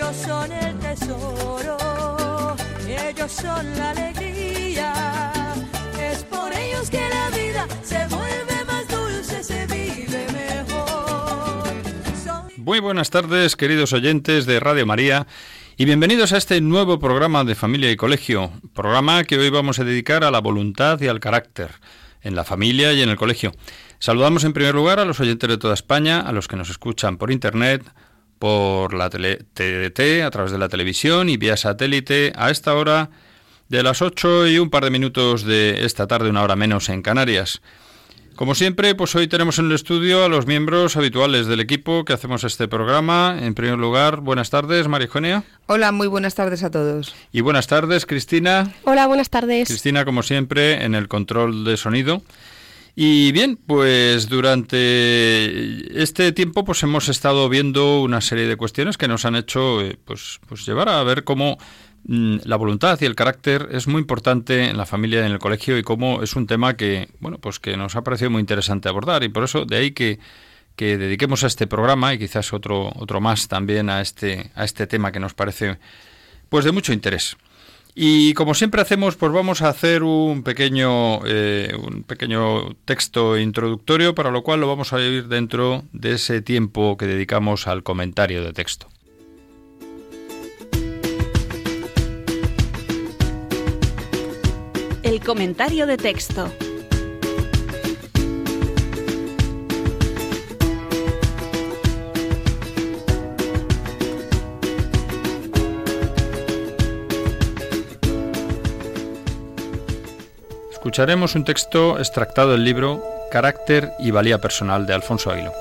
Ellos son el tesoro, ellos son la alegría. Es por ellos que la vida se vuelve más dulce, se vive mejor. Muy buenas tardes, queridos oyentes de Radio María, y bienvenidos a este nuevo programa de Familia y Colegio, programa que hoy vamos a dedicar a la voluntad y al carácter, en la familia y en el colegio. Saludamos en primer lugar a los oyentes de toda España, a los que nos escuchan por Internet, por la tele TDT, a través de la televisión y vía satélite, a esta hora de las 8 y un par de minutos de esta tarde, una hora menos en Canarias. Como siempre, pues hoy tenemos en el estudio a los miembros habituales del equipo que hacemos este programa. En primer lugar, buenas tardes, María Eugenia. Hola, muy buenas tardes a todos. Y buenas tardes, Cristina. Hola, buenas tardes. Cristina, como siempre, en el control de sonido. Y bien, pues durante este tiempo pues hemos estado viendo una serie de cuestiones que nos han hecho eh, pues, pues llevar a ver cómo mm, la voluntad y el carácter es muy importante en la familia y en el colegio y cómo es un tema que bueno pues que nos ha parecido muy interesante abordar y por eso de ahí que, que dediquemos a este programa y quizás otro otro más también a este a este tema que nos parece pues de mucho interés. Y como siempre hacemos, pues vamos a hacer un pequeño, eh, un pequeño texto introductorio, para lo cual lo vamos a ir dentro de ese tiempo que dedicamos al comentario de texto. El comentario de texto. Escucharemos un texto extractado del libro Carácter y Valía Personal de Alfonso Aguilo.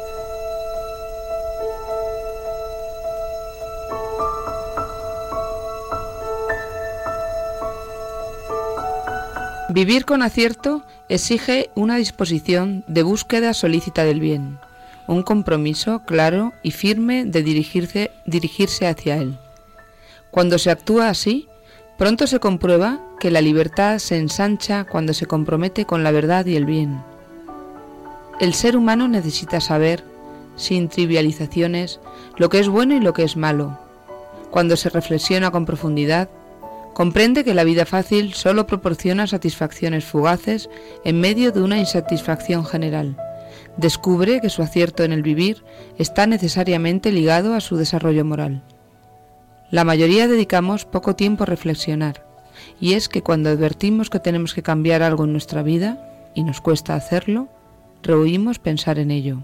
Vivir con acierto exige una disposición de búsqueda solícita del bien, un compromiso claro y firme de dirigirse, dirigirse hacia él. Cuando se actúa así, pronto se comprueba que la libertad se ensancha cuando se compromete con la verdad y el bien. El ser humano necesita saber, sin trivializaciones, lo que es bueno y lo que es malo. Cuando se reflexiona con profundidad, comprende que la vida fácil solo proporciona satisfacciones fugaces en medio de una insatisfacción general. Descubre que su acierto en el vivir está necesariamente ligado a su desarrollo moral. La mayoría dedicamos poco tiempo a reflexionar, y es que cuando advertimos que tenemos que cambiar algo en nuestra vida, y nos cuesta hacerlo, rehuimos pensar en ello.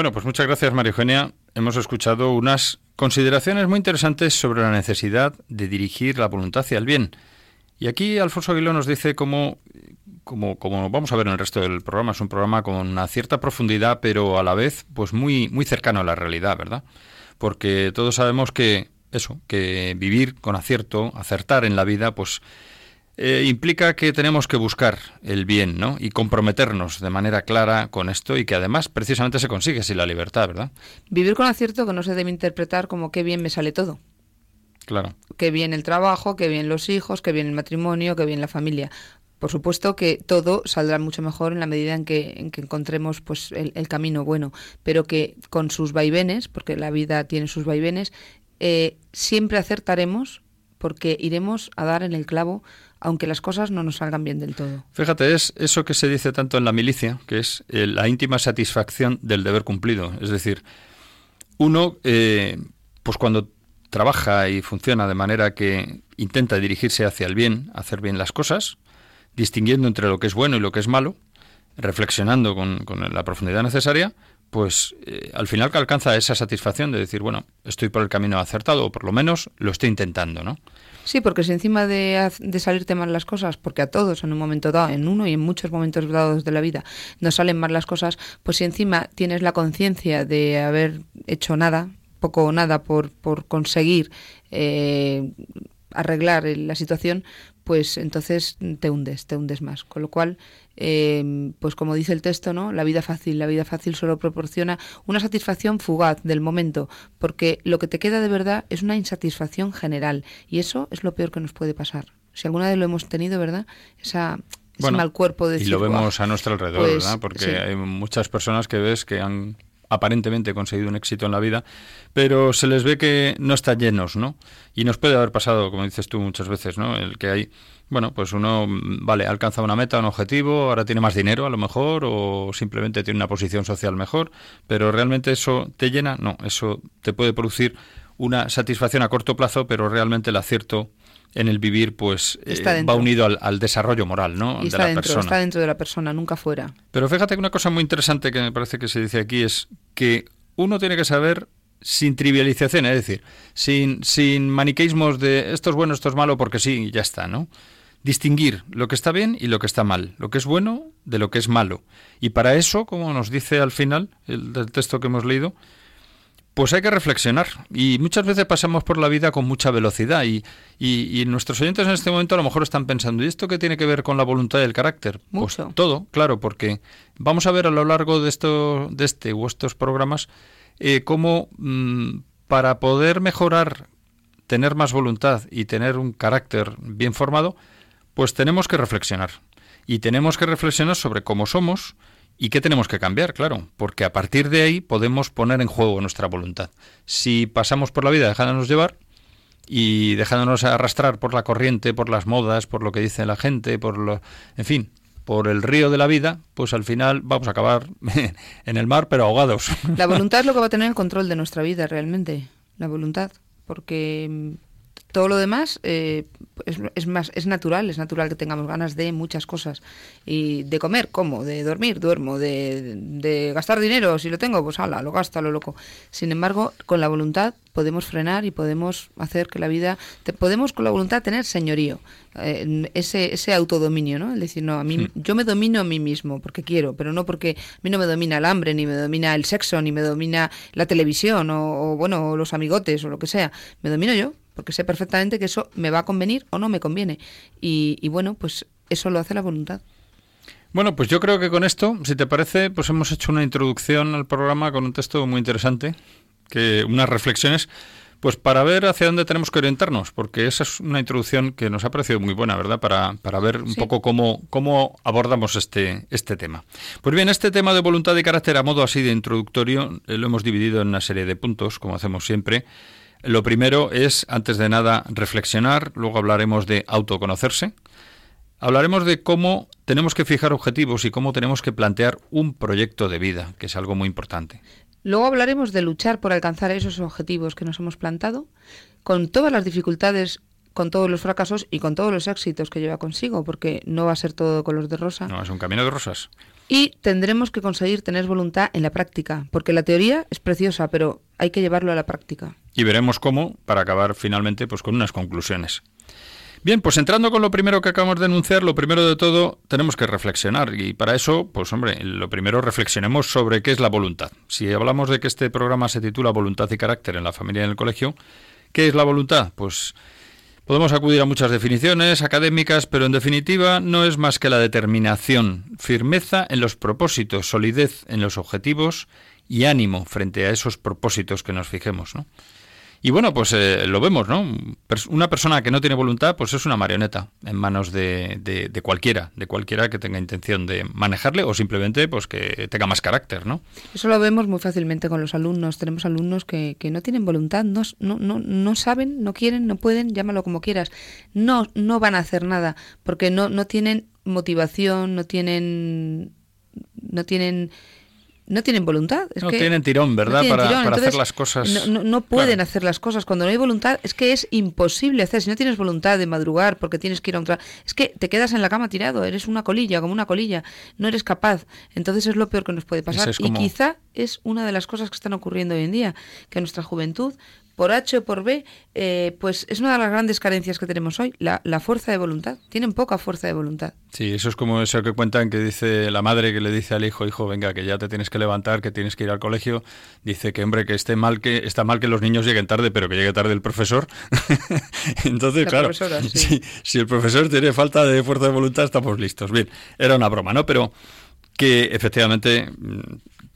Bueno, pues muchas gracias, María Eugenia. Hemos escuchado unas consideraciones muy interesantes sobre la necesidad de dirigir la voluntad hacia el bien. Y aquí Alfonso Aguiló nos dice cómo, como, como vamos a ver en el resto del programa, es un programa con una cierta profundidad, pero a la vez pues muy, muy cercano a la realidad, ¿verdad? Porque todos sabemos que eso, que vivir con acierto, acertar en la vida, pues eh, implica que tenemos que buscar el bien, ¿no? Y comprometernos de manera clara con esto y que además precisamente se consigue sin la libertad, ¿verdad? Vivir con acierto que no se debe interpretar como qué bien me sale todo. Claro. Qué bien el trabajo, qué bien los hijos, qué bien el matrimonio, qué bien la familia. Por supuesto que todo saldrá mucho mejor en la medida en que, en que encontremos pues el, el camino bueno, pero que con sus vaivenes, porque la vida tiene sus vaivenes, eh, siempre acertaremos porque iremos a dar en el clavo aunque las cosas no nos salgan bien del todo. Fíjate, es eso que se dice tanto en la milicia, que es eh, la íntima satisfacción del deber cumplido. Es decir, uno, eh, pues cuando trabaja y funciona de manera que intenta dirigirse hacia el bien, hacer bien las cosas, distinguiendo entre lo que es bueno y lo que es malo, reflexionando con, la profundidad necesaria, pues eh, al final que alcanza esa satisfacción de decir, bueno, estoy por el camino acertado, o por lo menos lo estoy intentando, ¿no? Sí, porque si encima de, de, salirte mal las cosas, porque a todos en un momento dado, en uno y en muchos momentos dados de la vida, nos salen mal las cosas, pues si encima tienes la conciencia de haber hecho nada, poco o nada por, por conseguir eh, arreglar la situación, pues entonces te hundes, te hundes más. Con lo cual, eh, pues como dice el texto, ¿no? La vida fácil, la vida fácil solo proporciona una satisfacción fugaz del momento, porque lo que te queda de verdad es una insatisfacción general, y eso es lo peor que nos puede pasar. Si alguna vez lo hemos tenido, ¿verdad? Esa ese mal cuerpo de Y lo vemos a nuestro alrededor, pues, ¿verdad? Porque hay muchas personas que ves que han aparentemente conseguido un éxito en la vida, pero se les ve que no están llenos, ¿no? Y nos puede haber pasado, como dices tú muchas veces, ¿no? El que hay, bueno, pues uno, vale, ha alcanzado una meta, un objetivo, ahora tiene más dinero a lo mejor, o simplemente tiene una posición social mejor, pero realmente eso te llena, no, eso te puede producir una satisfacción a corto plazo, pero realmente el acierto en el vivir pues eh, va unido al, desarrollo moral ¿no? de la dentro, persona. Está dentro de la persona, nunca fuera. Pero fíjate que una cosa muy interesante que me parece que se dice aquí es que uno tiene que saber sin trivialización, es decir, sin, sin maniqueísmos de esto es bueno, esto es malo, porque sí, y ya está, ¿no? Distinguir lo que está bien y lo que está mal, lo que es bueno de lo que es malo. Y para eso, como nos dice al final el, del texto que hemos leído, pues hay que reflexionar y muchas veces pasamos por la vida con mucha velocidad y, y, nuestros oyentes en este momento a lo mejor están pensando, ¿y esto qué tiene que ver con la voluntad y el carácter? Pues todo, claro, porque vamos a ver a lo largo de, esto, de este o estos programas eh, cómo mm, para poder mejorar, tener más voluntad y tener un carácter bien formado, pues tenemos que reflexionar. Y tenemos que reflexionar sobre cómo somos, ¿Y qué tenemos que cambiar? Claro, porque a partir de ahí podemos poner en juego nuestra voluntad. Si pasamos por la vida dejándonos llevar y dejándonos arrastrar por la corriente, por las modas, por lo que dice la gente, por lo, en fin, por el río de la vida, pues al final vamos a acabar en el mar, pero ahogados. La voluntad es lo que va a tener el control de nuestra vida realmente, la voluntad, porque todo lo demás eh, es, más es natural, es natural que tengamos ganas de muchas cosas y de comer, como, de dormir, duermo, de, gastar dinero, si lo tengo, pues ala, lo gasto lo loco. Sin embargo, con la voluntad podemos frenar y podemos hacer que la vida, podemos con la voluntad tener señorío, eh, ese, ese autodominio, ¿no? Es decir, no, a mí, yo me domino a mí mismo porque quiero, pero no porque a mí no me domina el hambre, ni me domina el sexo, ni me domina la televisión o, o bueno, los amigotes o lo que sea, me domino yo porque sé perfectamente que eso me va a convenir o no me conviene. Y, bueno, pues eso lo hace la voluntad. Bueno, pues yo creo que con esto, si te parece, pues hemos hecho una introducción al programa con un texto muy interesante, que unas reflexiones, pues para ver hacia dónde tenemos que orientarnos, porque esa es una introducción que nos ha parecido muy buena, ¿verdad? Para, para ver un poco cómo, cómo abordamos este, este tema. Pues bien, este tema de voluntad y carácter a modo así de introductorio eh, lo hemos dividido en una serie de puntos, como hacemos siempre. Lo primero es, antes de nada, reflexionar, luego hablaremos de autoconocerse, hablaremos de cómo tenemos que fijar objetivos y cómo tenemos que plantear un proyecto de vida, que es algo muy importante. Luego hablaremos de luchar por alcanzar esos objetivos que nos hemos plantado, con todas las dificultades, con todos los fracasos y con todos los éxitos que lleva consigo, porque no va a ser todo color de rosa. No, es un camino de rosas. Y tendremos que conseguir tener voluntad en la práctica, porque la teoría es preciosa, pero hay que llevarlo a la práctica. Y veremos cómo, para acabar finalmente pues con unas conclusiones. Bien, pues entrando con lo primero que acabamos de enunciar, lo primero de todo tenemos que reflexionar y para eso, pues hombre, lo primero reflexionemos sobre qué es la voluntad. Si hablamos de que este programa se titula Voluntad y carácter en la familia y en el colegio, ¿qué es la voluntad? Pues Podemos acudir a muchas definiciones académicas, pero en definitiva no es más que la determinación, firmeza en los propósitos, solidez en los objetivos y ánimo frente a esos propósitos que nos fijemos, ¿no? Y bueno, pues eh, lo vemos, ¿no? Una persona que no tiene voluntad, pues es una marioneta en manos de, de, cualquiera, de cualquiera que tenga intención de manejarle o simplemente pues que tenga más carácter, ¿no? Eso lo vemos muy fácilmente con los alumnos. Tenemos alumnos que, que no tienen voluntad, no, no, no, no saben, no quieren, no pueden, llámalo como quieras. No, no van a hacer nada porque no, no tienen motivación, no tienen, no tienen no tienen voluntad. no tienen tirón, ¿verdad? para, hacer las cosas. No, pueden hacer las cosas. Cuando no hay voluntad, es que es imposible hacer. Si no tienes voluntad de madrugar porque tienes que ir a un trabajo, es que te quedas en la cama tirado, eres una colilla, como una colilla. No eres capaz. Entonces es lo peor que nos puede pasar. Y quizá es una de las cosas que están ocurriendo hoy en día, que nuestra juventud por H o por B, eh, pues es una de las grandes carencias que tenemos hoy, la, fuerza de voluntad. Tienen poca fuerza de voluntad. Sí, eso es como eso que cuentan que dice la madre que le dice al hijo, hijo, venga, que ya te tienes que levantar, que tienes que ir al colegio. Dice que, hombre, que esté mal que está mal que los niños lleguen tarde, pero que llegue tarde el profesor. Entonces, claro, si, si el profesor tiene falta de fuerza de voluntad, estamos listos. Bien, era una broma, ¿no? Pero que efectivamente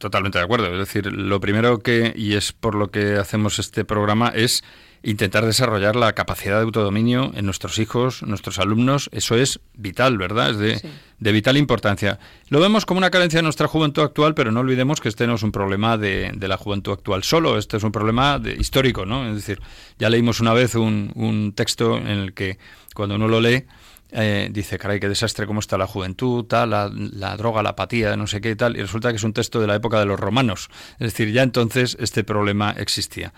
Totalmente de acuerdo. Es decir, lo primero que, y es por lo que hacemos este programa, es intentar desarrollar la capacidad de autodominio en nuestros hijos, nuestros alumnos. Eso es vital, ¿verdad? Es de, de vital importancia. Lo vemos como una carencia de nuestra juventud actual, pero no olvidemos que este no es un problema de, de la juventud actual solo, este es un problema de, histórico, ¿no? Es decir, ya leímos una vez un, un texto en el que cuando uno lo lee, eh, dice, caray, qué desastre, cómo está la juventud, tal, la, droga, la apatía, no sé qué y tal, y resulta que es un texto de la época de los romanos. Es decir, ya entonces este problema existía.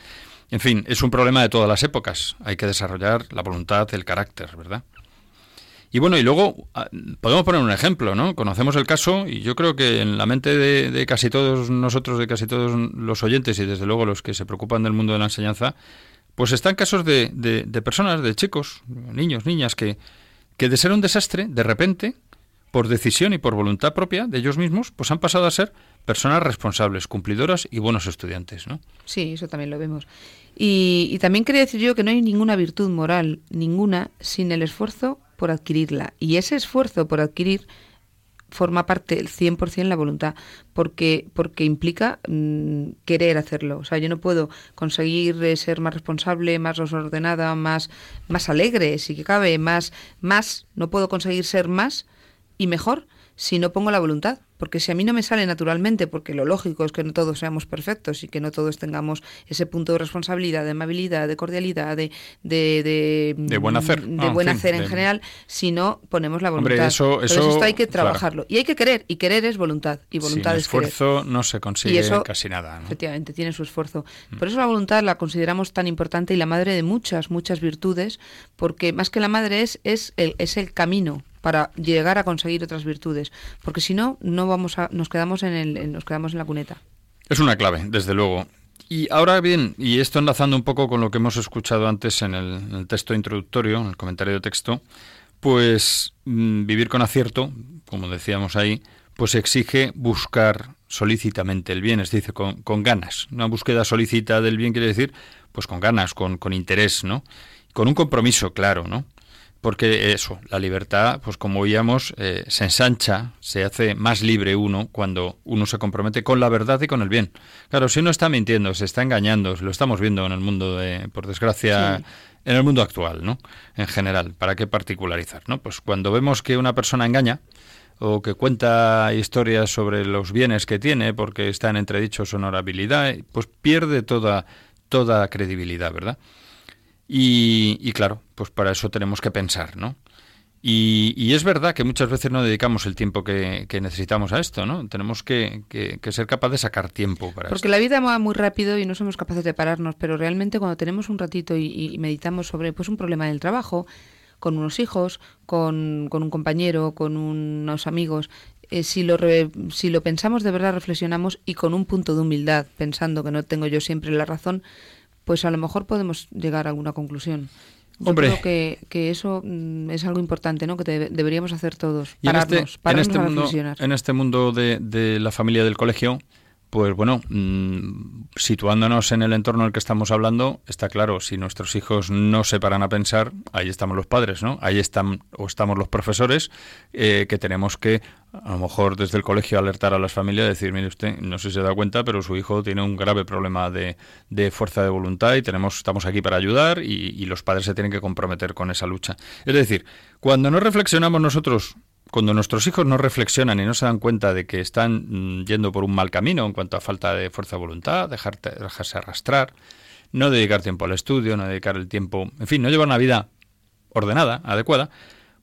En fin, es un problema de todas las épocas. Hay que desarrollar la voluntad, el carácter, ¿verdad? Y bueno, y luego ah, podemos poner un ejemplo, ¿no? Conocemos el caso y yo creo que en la mente de, casi todos nosotros, de casi todos los oyentes y desde luego los que se preocupan del mundo de la enseñanza, pues están casos de, de personas, de chicos, niños, niñas que, que de ser un desastre, de repente, por decisión y por voluntad propia de ellos mismos, pues han pasado a ser personas responsables, cumplidoras y buenos estudiantes, ¿no? Sí, eso también lo vemos. Y, también quería decir yo que no hay ninguna virtud moral, ninguna, sin el esfuerzo por adquirirla. Y ese esfuerzo por adquirir forma parte el 100% la voluntad, porque, porque implica mm, querer hacerlo. O sea, yo no puedo conseguir eh, ser más responsable, más desordenada, más, más alegre, si que cabe, más, más, no puedo conseguir ser más y mejor si no pongo la voluntad. Porque si a mí no me sale naturalmente, porque lo lógico es que no todos seamos perfectos y que no todos tengamos ese punto de responsabilidad, de amabilidad, de cordialidad, de, de, de, buen hacer, de ah, buen hacer en general, si no ponemos la voluntad. eso, eso, esto hay que trabajarlo. Y hay que querer, y querer es voluntad, y voluntad Sin es esfuerzo no se consigue casi nada. Efectivamente, tiene su esfuerzo. Mm. Por eso la voluntad la consideramos tan importante y la madre de muchas, muchas virtudes, porque más que la madre es, es, el, es el camino para llegar a conseguir otras virtudes, porque si no, no vamos a, nos quedamos en el, nos quedamos en la cuneta. Es una clave, desde luego. Y ahora bien, y esto enlazando un poco con lo que hemos escuchado antes en el, texto introductorio, en el comentario de texto, pues mm, vivir con acierto, como decíamos ahí, pues exige buscar solícitamente el bien, es decir, con, ganas. Una búsqueda solícita del bien quiere decir, pues con ganas, con, con interés, ¿no? Con un compromiso claro, ¿no? Porque eso, la libertad, pues como veíamos, eh, se ensancha, se hace más libre uno cuando uno se compromete con la verdad y con el bien. Claro, si uno está mintiendo, se está engañando, lo estamos viendo en el mundo, de, por desgracia, en el mundo actual, ¿no? En general, ¿para qué particularizar, no? Pues cuando vemos que una persona engaña, o que cuenta historias sobre los bienes que tiene porque está en entredicho su honorabilidad, pues pierde toda, toda credibilidad, ¿verdad? Y, claro, pues para eso tenemos que pensar, ¿no? Y, es verdad que muchas veces no dedicamos el tiempo que, necesitamos a esto, ¿no? Tenemos que, ser capaces de sacar tiempo para Porque la vida va muy rápido y no somos capaces de pararnos, pero realmente cuando tenemos un ratito y, meditamos sobre pues un problema en el trabajo, con unos hijos, con, un compañero, con unos amigos, eh, si, lo si lo pensamos de verdad, reflexionamos y con un punto de humildad, pensando que no tengo yo siempre la razón, pues a lo mejor podemos llegar a alguna conclusión. Yo creo que, que, eso mm, es algo importante, ¿no? Que deberíamos hacer todos. Pararnos, en este, mundo, en este mundo de, de, la familia del colegio, pues bueno, mm, situándonos en el entorno en el que estamos hablando, está claro, si nuestros hijos no se paran a pensar, ahí estamos los padres, ¿no? Ahí están o estamos los profesores eh, que tenemos que, a lo mejor desde el colegio, alertar a las familias, decir, mire usted, no sé si se da cuenta, pero su hijo tiene un grave problema de, de fuerza de voluntad y tenemos, estamos aquí para ayudar y, y los padres se tienen que comprometer con esa lucha. Es decir, cuando no reflexionamos nosotros cuando nuestros hijos no reflexionan y no se dan cuenta de que están mm, yendo por un mal camino en cuanto a falta de fuerza de voluntad, dejarse arrastrar, no dedicar tiempo al estudio, no dedicar el tiempo, en fin, no llevar una vida ordenada, adecuada,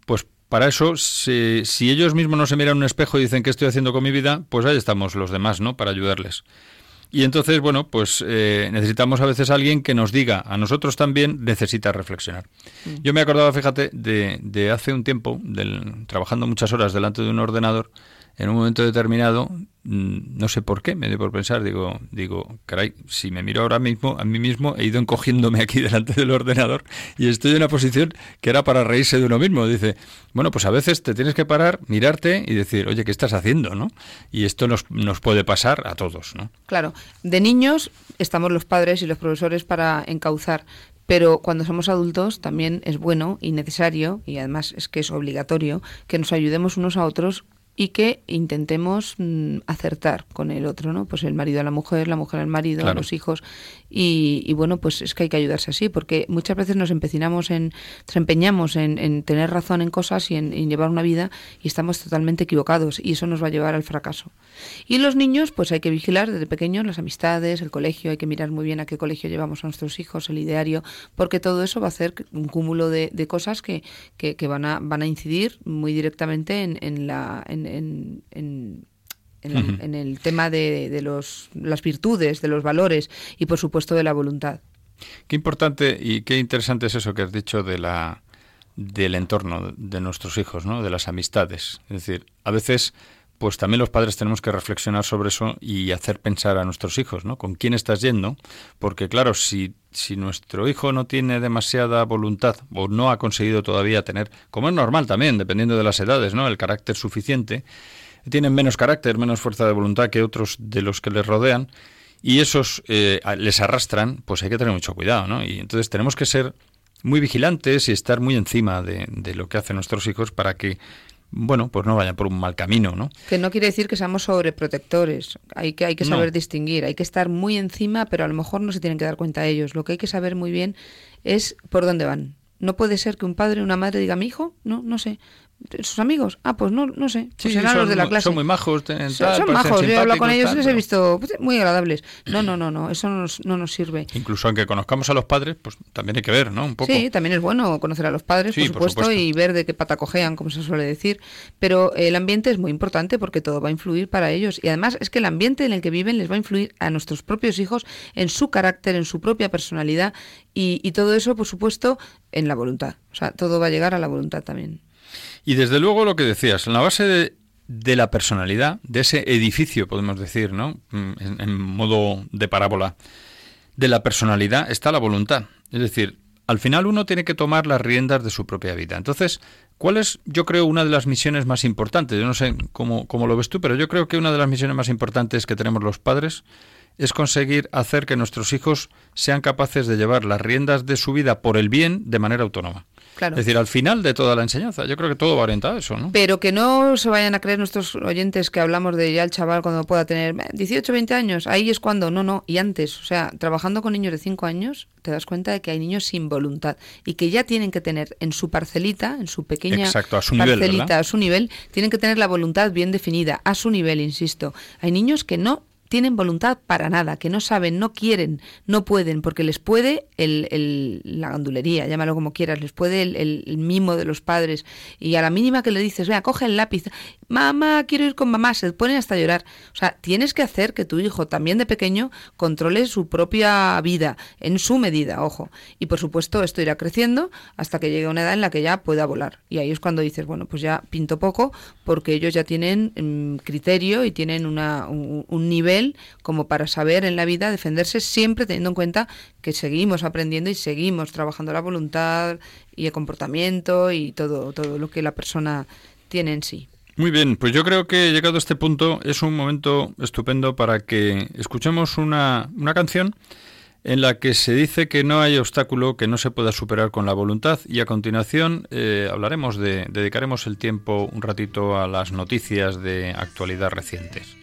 pues para eso, si, si ellos mismos no se miran un espejo y dicen qué estoy haciendo con mi vida, pues ahí estamos los demás, ¿no? Para ayudarles. Y entonces, bueno, pues eh, necesitamos a veces alguien que nos diga, a nosotros también necesita reflexionar. Mm. Yo me acordaba, fíjate, de, de hace un tiempo, del, trabajando muchas horas delante de un ordenador, en un momento determinado, mm, no sé por qué, me dio por pensar, digo, digo, caray, si me miro ahora mismo, a mí mismo he ido encogiéndome aquí delante del ordenador y estoy en una posición que era para reírse de uno mismo. Dice, bueno, pues a veces te tienes que parar, mirarte y decir, oye, ¿qué estás haciendo? ¿no? Y esto nos, nos puede pasar a todos, ¿no? Claro, de niños estamos los padres y los profesores para encauzar, pero cuando somos adultos también es bueno y necesario, y además es que es obligatorio, que nos ayudemos unos a otros y que intentemos mm, acertar con el otro, ¿no? Pues el marido a la mujer, la mujer al marido, a los hijos. Y, bueno, pues es que hay que ayudarse así, porque muchas veces nos empecinamos en, nos empeñamos en, tener razón en cosas y en, llevar una vida y estamos totalmente equivocados y eso nos va a llevar al fracaso. Y los niños, pues hay que vigilar desde pequeños las amistades, el colegio, hay que mirar muy bien a qué colegio llevamos a nuestros hijos, el ideario, porque todo eso va a hacer un cúmulo de, cosas que, que, van, a, van a incidir muy directamente en, la en, en, el tema de, los, las virtudes, de los valores y por supuesto de la voluntad. Qué importante y qué interesante es eso que has dicho de la del entorno de nuestros hijos, ¿no? de las amistades. Es decir, a veces pues también los padres tenemos que reflexionar sobre eso y hacer pensar a nuestros hijos, ¿no? Con quién estás yendo, porque claro, si, si nuestro hijo no tiene demasiada voluntad o no ha conseguido todavía tener, como es normal también, dependiendo de las edades, ¿no? El carácter suficiente, tienen menos carácter, menos fuerza de voluntad que otros de los que les rodean y esos eh, les arrastran, pues hay que tener mucho cuidado, ¿no? Y entonces tenemos que ser muy vigilantes y estar muy encima de, de lo que hacen nuestros hijos para que bueno, pues no vayan por un mal camino, ¿no? Que no quiere decir que seamos sobreprotectores. Hay que, hay que saber distinguir, hay que estar muy encima, pero a lo mejor no se tienen que dar cuenta ellos. Lo que hay que saber muy bien es por dónde van. No puede ser que un padre o una madre diga, mi hijo, no, no sé, sus amigos. Ah, pues no, no sé. Pues serán los de la clase. Son muy majos. son, majos. Yo he hablado con ellos y les he visto pues, muy agradables. No, no, no, no. Eso no nos, no nos, sirve. Incluso aunque conozcamos a los padres, pues también hay que ver, ¿no? Un poco. Sí, también es bueno conocer a los padres, por, supuesto, y ver de qué pata cojean, como se suele decir. Pero el ambiente es muy importante porque todo va a influir para ellos. Y además es que el ambiente en el que viven les va a influir a nuestros propios hijos en su carácter, en su propia personalidad y, y todo eso, por supuesto, en la voluntad. O sea, todo va a llegar a la voluntad también. Y desde luego lo que decías, en la base de, la personalidad, de ese edificio, podemos decir, ¿no? Mm, en, modo de parábola, de la personalidad está la voluntad. Es decir, al final uno tiene que tomar las riendas de su propia vida. Entonces, ¿cuál es, yo creo, una de las misiones más importantes? Yo no sé cómo, cómo lo ves tú, pero yo creo que una de las misiones más importantes que tenemos los padres es conseguir hacer que nuestros hijos sean capaces de llevar las riendas de su vida por el bien de manera autónoma. Es decir, al final de toda la enseñanza, yo creo que todo va orientado a eso, ¿no? Pero que no se vayan a creer nuestros oyentes que hablamos de ya el chaval cuando pueda tener 18, 20 años, ahí es cuando, no, no, y antes, o sea, trabajando con niños de 5 años, te das cuenta de que hay niños sin voluntad y que ya tienen que tener en su parcelita, en su pequeña Exacto, a su parcelita, nivel, a su nivel, tienen que tener la voluntad bien definida, a su nivel, insisto. Hay niños que no tienen voluntad para nada, que no saben, no quieren, no pueden, porque les puede el, la gandulería, llámalo como quieras, les puede el, el, mimo de los padres. Y a la mínima que le dices, vea, coge el lápiz, mamá, quiero ir con mamá, se ponen hasta llorar. O sea, tienes que hacer que tu hijo, también de pequeño, controle su propia vida, en su medida, ojo. Y por supuesto, esto irá creciendo hasta que llegue una edad en la que ya pueda volar. Y ahí es cuando dices, bueno, pues ya pinto poco, porque ellos ya tienen mm, criterio y tienen una, un nivel como para saber en la vida defenderse siempre teniendo en cuenta que seguimos aprendiendo y seguimos trabajando la voluntad y el comportamiento y todo, todo lo que la persona tiene en sí. Muy bien, pues yo creo que llegado a este punto es un momento estupendo para que escuchemos una, una canción en la que se dice que no hay obstáculo que no se pueda superar con la voluntad y a continuación eh, hablaremos de, dedicaremos el tiempo un ratito a las noticias de actualidad recientes.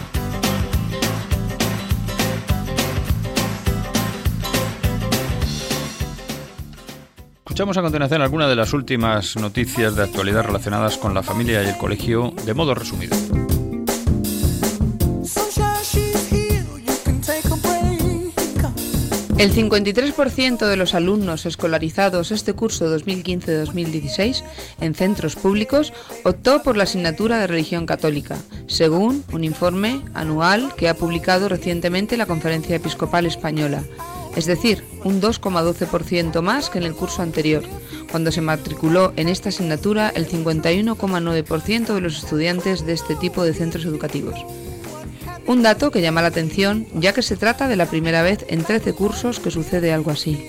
Escuchamos a continuación algunas de las últimas noticias de actualidad relacionadas con la familia y el colegio de modo resumido. El 53% de los alumnos escolarizados este curso 2015-2016 en centros públicos optó por la asignatura de religión católica, según un informe anual que ha publicado recientemente la Conferencia Episcopal Española es decir, un 2,12% más que en el curso anterior, cuando se matriculó en esta asignatura el 51,9% de los estudiantes de este tipo de centros educativos. Un dato que llama la atención ya que se trata de la primera vez en 13 cursos que sucede algo así.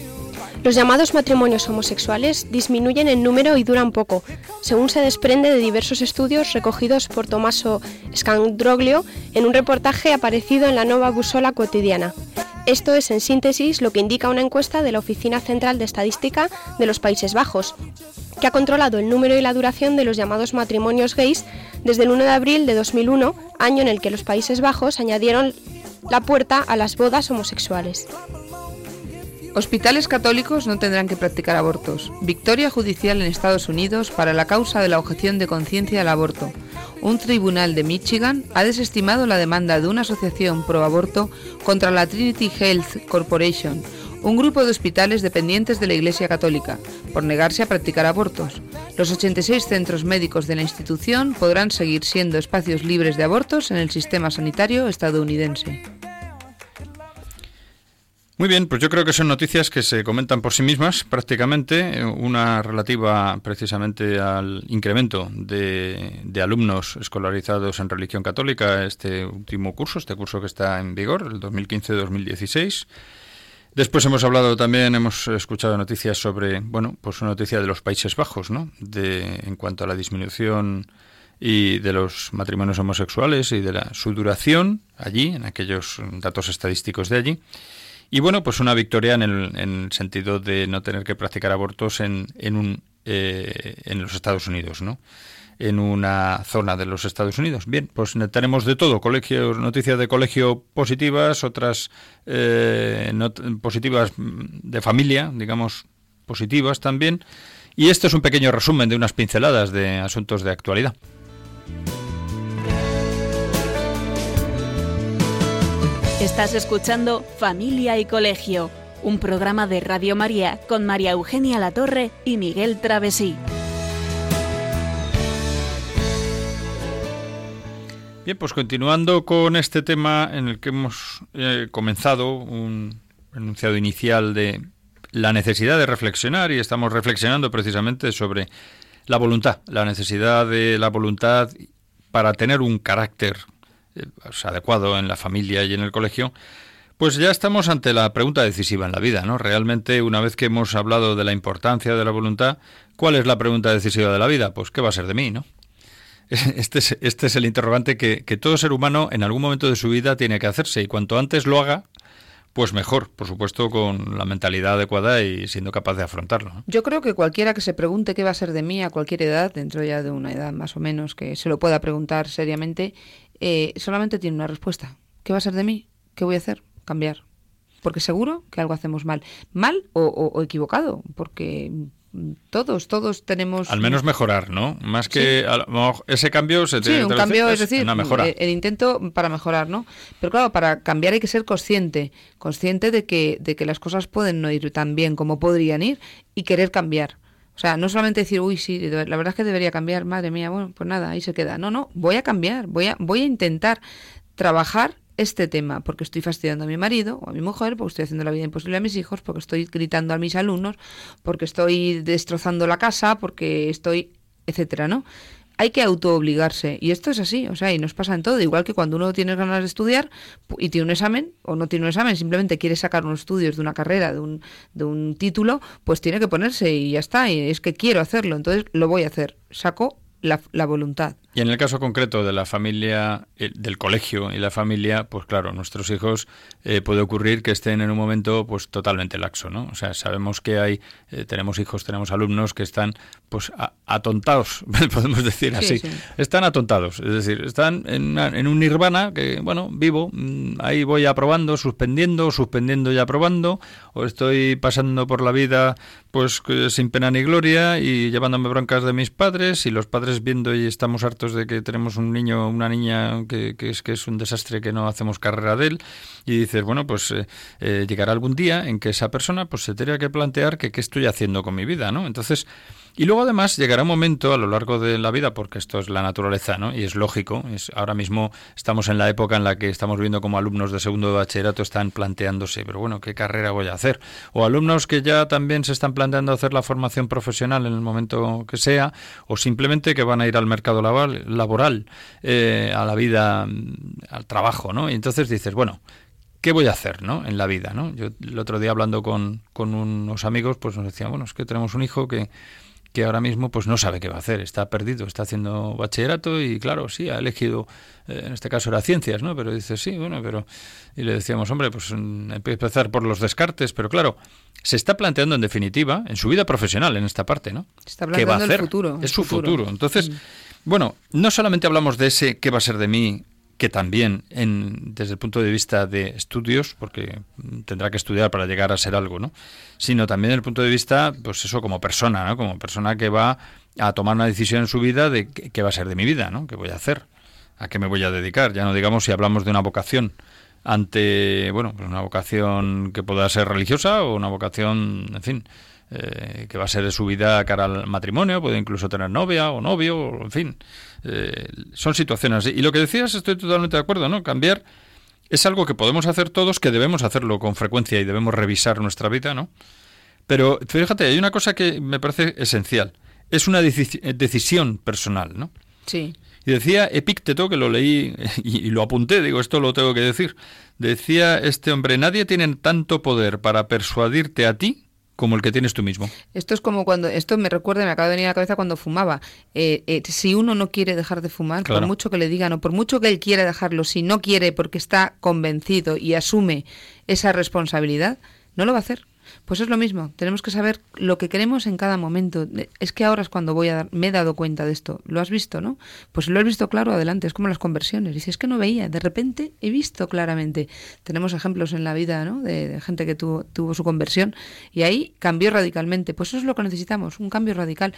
Los llamados matrimonios homosexuales disminuyen en número y duran poco, según se desprende de diversos estudios recogidos por Tommaso Scandroglio en un reportaje aparecido en la Nueva Busola Cotidiana. Esto es, en síntesis, lo que indica una encuesta de la Oficina Central de Estadística de los Países Bajos, que ha controlado el número y la duración de los llamados matrimonios gays desde el 1 de abril de 2001, año en el que los Países Bajos añadieron la puerta a las bodas homosexuales. Hospitales católicos no tendrán que practicar abortos. Victoria judicial en Estados Unidos para la causa de la objeción de conciencia al aborto. Un tribunal de Michigan ha desestimado la demanda de una asociación pro aborto contra la Trinity Health Corporation, un grupo de hospitales dependientes de la Iglesia Católica, por negarse a practicar abortos. Los 86 centros médicos de la institución podrán seguir siendo espacios libres de abortos en el sistema sanitario estadounidense. Muy bien, pues yo creo que son noticias que se comentan por sí mismas prácticamente, una relativa precisamente al incremento de, alumnos escolarizados en religión católica este último curso, este curso que está en vigor, el 2015-2016. Después hemos hablado también, hemos escuchado noticias sobre, bueno, pues una noticia de los Países Bajos, ¿no? De, en cuanto a la disminución y de los matrimonios homosexuales y de la, su duración allí, en aquellos datos estadísticos de allí. Y bueno, pues una victoria en el, sentido de no tener que practicar abortos en, en, un, eh, en los Estados Unidos, ¿no? En una zona de los Estados Unidos. Bien, pues tenemos de todo, colegios, noticias de colegio positivas, otras eh, positivas de familia, digamos, positivas también. Y este es un pequeño resumen de unas pinceladas de asuntos de actualidad. Estás escuchando Familia y Colegio, un programa de Radio María con María Eugenia Latorre y Miguel Travesí. Bien, pues continuando con este tema en el que hemos eh, comenzado un enunciado inicial de la necesidad de reflexionar y estamos reflexionando precisamente sobre la voluntad, la necesidad de la voluntad para tener un carácter adecuado en la familia y en el colegio, pues ya estamos ante la pregunta decisiva en la vida, ¿no? Realmente, una vez que hemos hablado de la importancia de la voluntad, ¿cuál es la pregunta decisiva de la vida? Pues ¿qué va a ser de mí, no? Este es, este es el interrogante que, que todo ser humano en algún momento de su vida tiene que hacerse y cuanto antes lo haga, pues mejor, por supuesto, con la mentalidad adecuada y siendo capaz de afrontarlo. Yo creo que cualquiera que se pregunte qué va a ser de mí a cualquier edad, dentro ya de una edad más o menos que se lo pueda preguntar seriamente, eh, solamente tiene una respuesta. ¿Qué va a ser de mí? ¿Qué voy a hacer? Cambiar. Porque seguro que algo hacemos mal. Mal o, equivocado, porque todos, todos tenemos... Al menos mejorar, ¿no? Más que ese cambio se tiene Sí, un cambio, es decir, El, el, intento para mejorar, ¿no? Pero claro, para cambiar hay que ser consciente, consciente de que, de que las cosas pueden no ir tan bien como podrían ir y querer cambiar. O sea, no solamente decir, uy, sí, la verdad es que debería cambiar, madre mía, bueno, pues nada, ahí se queda. No, no, voy a cambiar, voy a, voy a intentar trabajar este tema, porque estoy fastidiando a mi marido o a mi mujer, porque estoy haciendo la vida imposible a mis hijos, porque estoy gritando a mis alumnos, porque estoy destrozando la casa, porque estoy, etcétera, ¿no? Hay que autoobligarse. Y esto es así, o sea, y nos pasa en todo. Igual que cuando uno tiene ganas de estudiar y tiene un examen, o no tiene un examen, simplemente quiere sacar unos estudios de una carrera, de un, de un título, pues tiene que ponerse y ya está. Y es que quiero hacerlo, entonces lo voy a hacer. Saco la, la voluntad. Y en el caso concreto de la familia, eh, del colegio y la familia, pues claro, nuestros hijos eh, puede ocurrir que estén en un momento pues totalmente laxo, ¿no? O sea, sabemos que hay, eh, tenemos hijos, tenemos alumnos que están pues atontados, podemos decir así. Están atontados, es decir, están en, en, un nirvana que, bueno, vivo, mm, ahí voy aprobando, suspendiendo, suspendiendo y aprobando, o estoy pasando por la vida pues sin pena ni gloria y llevándome broncas de mis padres y los padres viendo y estamos hartos de que tenemos un niño una niña que, es que es un desastre que no hacemos carrera de él. Y dices bueno pues eh, eh, llegará algún día en que esa persona pues se tendría que plantear que qué estoy haciendo con mi vida no entonces y luego además llegará un momento a lo largo de la vida, porque esto es la naturaleza, ¿no? Y es lógico. Es, ahora mismo estamos en la época en la que estamos viendo como alumnos de segundo de bachillerato están planteándose, pero bueno, ¿qué carrera voy a hacer? O alumnos que ya también se están planteando hacer la formación profesional en el momento que sea, o simplemente que van a ir al mercado laboral, eh, a la vida, al trabajo, ¿no? Y entonces dices, bueno, ¿qué voy a hacer ¿no? en la vida? ¿no? Yo el otro día hablando con, con unos amigos, pues nos decían, bueno, es que tenemos un hijo que que ahora mismo pues no sabe qué va a hacer, está perdido, está haciendo bachillerato y claro, sí, ha elegido, eh, en este caso era ciencias, ¿no? Pero dice, sí, bueno, pero... Y le decíamos, hombre, pues mm, empezar por los descartes, pero claro, se está planteando en definitiva, en su vida profesional, en esta parte, ¿no? Está ¿Qué va a hacer? futuro. Es su futuro. Entonces, mm. bueno, no solamente hablamos de ese qué va a ser de mí que también en, desde el punto de vista de estudios, porque tendrá que estudiar para llegar a ser algo, ¿no? Sino también desde el punto de vista, pues eso, como persona, ¿no? Como persona que va a tomar una decisión en su vida de qué, va a ser de mi vida, ¿no? ¿Qué voy a hacer? ¿A qué me voy a dedicar? Ya no digamos si hablamos de una vocación ante, bueno, pues una vocación que pueda ser religiosa o una vocación, en fin, eh, que va a ser de su vida cara al matrimonio, puede incluso tener novia o novio, en fin. Eh, son situaciones así. Y lo que decías, estoy totalmente de acuerdo, ¿no? Cambiar es algo que podemos hacer todos, que debemos hacerlo con frecuencia y debemos revisar nuestra vida, ¿no? Pero fíjate, hay una cosa que me parece esencial. Es una decisión personal, ¿no? Sí. Y decía Epícteto, que lo leí y, lo apunté, digo, esto lo tengo que decir. Decía este hombre, nadie tiene tanto poder para persuadirte a ti como el que tienes tú mismo. Esto es como cuando, esto me recuerda, me acaba de venir a la cabeza cuando fumaba. Eh, eh, si uno no quiere dejar de fumar, por mucho que le digan o por mucho que él quiera dejarlo, si no quiere porque está convencido y asume esa responsabilidad, no lo va a hacer. Pues es lo mismo, tenemos que saber lo que queremos en cada momento. Es que ahora es cuando voy a dar, me he dado cuenta de esto. ¿Lo has visto, no? Pues lo has visto claro, adelante, es como las conversiones. Dices, es que no veía, de repente he visto claramente. Tenemos ejemplos en la vida, ¿no? De, gente que tuvo, tuvo su conversión y ahí cambió radicalmente. Pues eso es lo que necesitamos, un cambio radical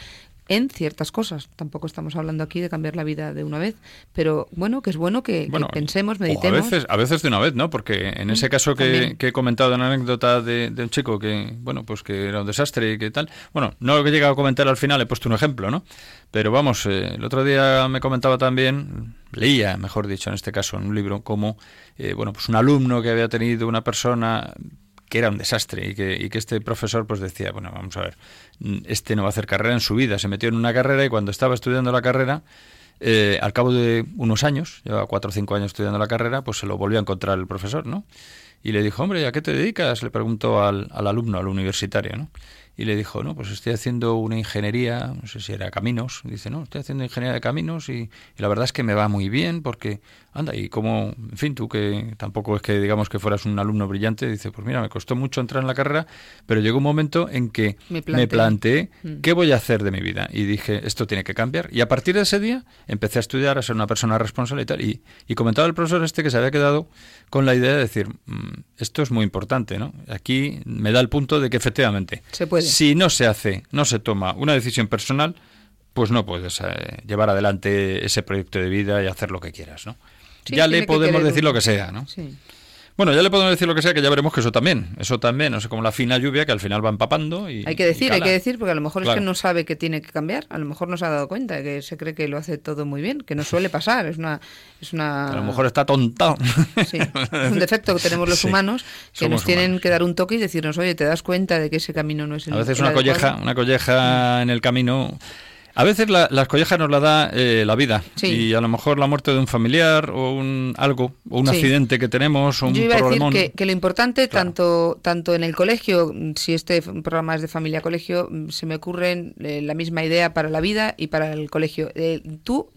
en ciertas cosas. Tampoco estamos hablando aquí de cambiar la vida de una vez, pero bueno, que es bueno que, pensemos, meditemos. a veces, a veces de una vez, ¿no? Porque en ese mm, caso que, he comentado una anécdota de, un chico que, bueno, pues que era un desastre y que tal. Bueno, no lo que he llegado a comentar al final, he puesto un ejemplo, ¿no? Pero vamos, eh, el otro día me comentaba también, leía, mejor dicho, en este caso, en un libro, como, eh, bueno, pues un alumno que había tenido una persona que era un desastre y que, y que este profesor pues decía, bueno, vamos a ver, este no va a hacer carrera en su vida, se metió en una carrera y cuando estaba estudiando la carrera, eh, al cabo de unos años, lleva cuatro o cinco años estudiando la carrera, pues se lo volvió a encontrar el profesor, ¿no? Y le dijo, hombre, ¿a qué te dedicas? Le preguntó al, al alumno, al universitario, ¿no? Y le dijo, no, pues estoy haciendo una ingeniería, no sé si era caminos, dice, no, estoy haciendo ingeniería de caminos y, la verdad es que me va muy bien porque, anda, y como, en fin, tú que tampoco es que digamos que fueras un alumno brillante, dice, pues mira, me costó mucho entrar en la carrera, pero llegó un momento en que me planteé, mm. qué voy a hacer de mi vida y dije, esto tiene que cambiar. Y a partir de ese día empecé a estudiar, a ser una persona responsable y tal, y, y comentaba el profesor este que se había quedado con la idea de decir, mm, esto es muy importante, ¿no? Aquí me da el punto de que efectivamente, se puede si no se hace, no se toma una decisión personal, pues no puedes eh, llevar adelante ese proyecto de vida y hacer lo que quieras, ¿no? ya le podemos decir lo que sea, ¿no? Sí. Bueno, ya le podemos decir lo que sea, que ya veremos que eso también, eso también, no sé, como la fina lluvia que al final va empapando y... Hay que decir, hay que decir, porque a lo mejor es que no sabe que tiene que cambiar, a lo mejor no se ha dado cuenta, que se cree que lo hace todo muy bien, que no suele pasar, es una... Es una... A lo mejor está tontado. Sí, es un defecto que tenemos los humanos, que nos tienen que dar un toque y decirnos, oye, te das cuenta de que ese camino no es el A veces una colleja, una colleja en el camino A veces la- las collejas nos la da eh, la vida Sí. y a lo mejor la muerte de un familiar o un algo, o un Sí. accidente que tenemos, o un Yo iba a decir problemón. que, que lo importante, Claro. tanto, tanto en el colegio, si este programa es de familia-colegio, mm, se me ocurre eh, la misma idea para la vida y para el colegio. Eh, tú,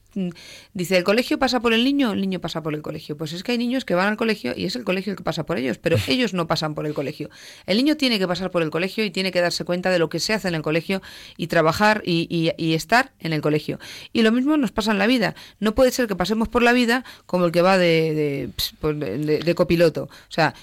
dice, ¿el colegio pasa por el niño? El niño pasa por el colegio. Pues es que hay niños que van al colegio y es el colegio el que pasa por ellos, pero ellos no pasan por el colegio. El niño tiene que pasar por el colegio y tiene que darse cuenta de lo que se hace en el colegio y trabajar y, y- y estar en el colegio. Y lo mismo nos pasa en la vida. No puede ser que pasemos por la vida como el que va de, de, de- copiloto. O sea,